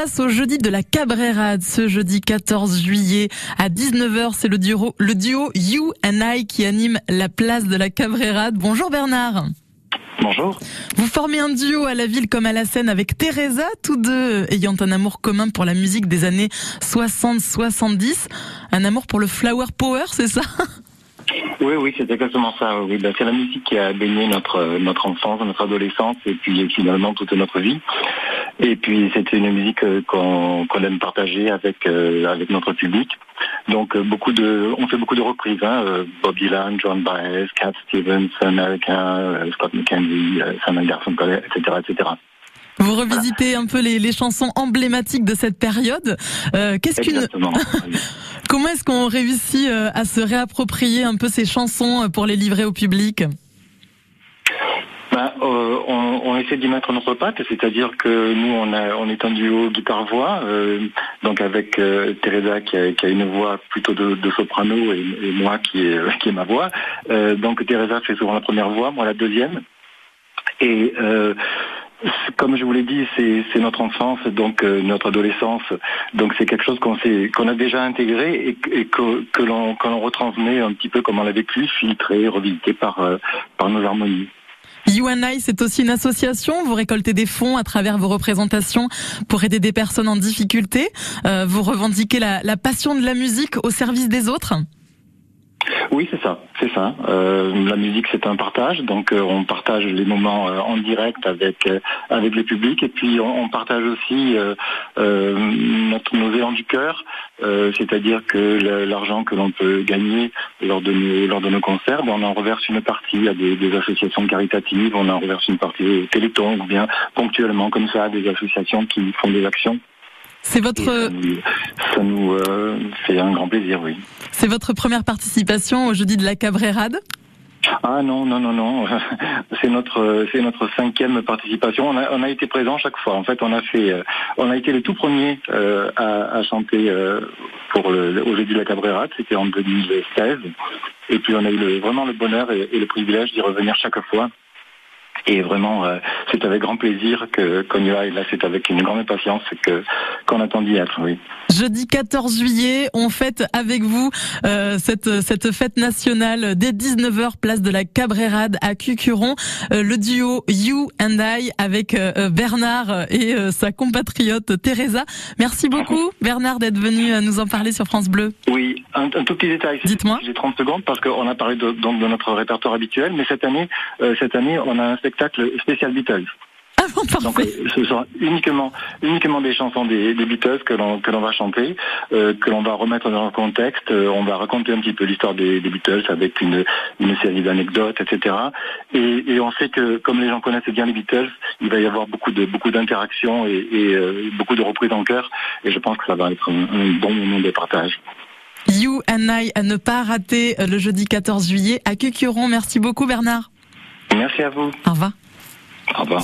Place au jeudi de la Cabrérade, ce jeudi 14 juillet à 19h. C'est le duo, le duo You and I qui anime la place de la Cabrérade. Bonjour Bernard. Bonjour. Vous formez un duo à la ville comme à la scène avec Teresa, tous deux ayant un amour commun pour la musique des années 60-70. Un amour pour le flower power, c'est ça? Oui, oui, c'est exactement ça. Oui, ben, c'est la musique qui a baigné notre notre enfance, notre adolescence et puis finalement toute notre vie. Et puis c'est une musique euh, qu'on qu'on aime partager avec euh, avec notre public. Donc euh, beaucoup de, on fait beaucoup de reprises. Hein, Bob Dylan, John Baez, Cat Stevens, America, Scott McKenzie, Simon Garfunkel, etc., etc. Vous revisitez un peu les, les, chansons emblématiques de cette période. Euh, Qu'est-ce qu'une Comment est-ce qu'on réussit à se réapproprier un peu ces chansons pour les livrer au public? Euh, on, essaie d'y mettre notre patte, c'est-à-dire que nous, on, est un duo guitare-voix, euh, donc avec euh, Teresa qui a, une voix plutôt de, soprano et, moi qui est, ma voix. Donc Teresa fait souvent la première voix, moi la deuxième. Et comme je vous l'ai dit, c'est notre enfance, donc notre adolescence. Donc c'est quelque chose qu'on a déjà intégré et, que, l'on retransmet un petit peu comme on l'a vécu, filtré, revisité par nos harmonies. UNI, c'est aussi une association. Vous récoltez des fonds à travers vos représentations pour aider des personnes en difficulté. Euh, vous revendiquez la passion de la musique au service des autres. Oui, c'est ça, c'est ça. Euh, la musique, c'est un partage, donc euh, on partage les moments euh, en direct avec avec le public, et puis on, partage aussi notre, nos élan du cœur, c'est-à-dire que l'argent que l'on peut gagner lors de nos lors de nos concerts, ben, on en reverse une partie à des, associations caritatives, on en reverse une partie au Téléthon, ou bien ponctuellement comme ça, des associations qui font des actions. C'est votre. Ça nous, ça nous euh, fait un grand plaisir, oui. C'est votre première participation au jeudi de la Cabrérade ah non non non non. C'est notre c'est notre cinquième participation. On a on a été présent chaque fois. En fait on a fait on a été les tout premiers euh, à, à, chanter euh, pour le au jeudi de la Cabrérade. C'était en 2016 et puis on a eu le, vraiment le bonheur et, et le privilège d'y revenir chaque fois et vraiment, euh, c'est avec grand plaisir que qu'on y va. Et là, c'est avec une grande impatience que qu'on attend d'y être. Oui. Jeudi 14 juillet, on fête avec vous euh, cette cette fête nationale dès 19h, place de la Cabrérade à Cucuron. Euh, le duo You and I avec euh, Bernard et euh, sa compatriote Teresa. Merci beaucoup, Bernard, d'être venu nous en parler sur France Bleu. Oui, un, un tout petit détail. Dites-moi. J'ai 30 secondes parce qu'on a parlé de, donc de notre répertoire habituel, mais cette année, cette année, on a un spectacle spécial Beatles. Ah bon, Donc ce sont uniquement uniquement des chansons des, des Beatles que l'on que l'on va chanter, euh, que l'on va remettre dans un contexte. Euh, on va raconter un petit peu l'histoire des, des, Beatles avec une une série d'anecdotes, etc. Et, et, on sait que comme les gens connaissent bien les Beatles, il va y avoir beaucoup de beaucoup d'interactions et, et euh, beaucoup de reprises en chœur. Et je pense que ça va être un, un bon moment de partage. You and I à ne pas rater le jeudi 14 juillet à Cucuron. Merci beaucoup Bernard. Merci à vous. Au revoir. Au revoir.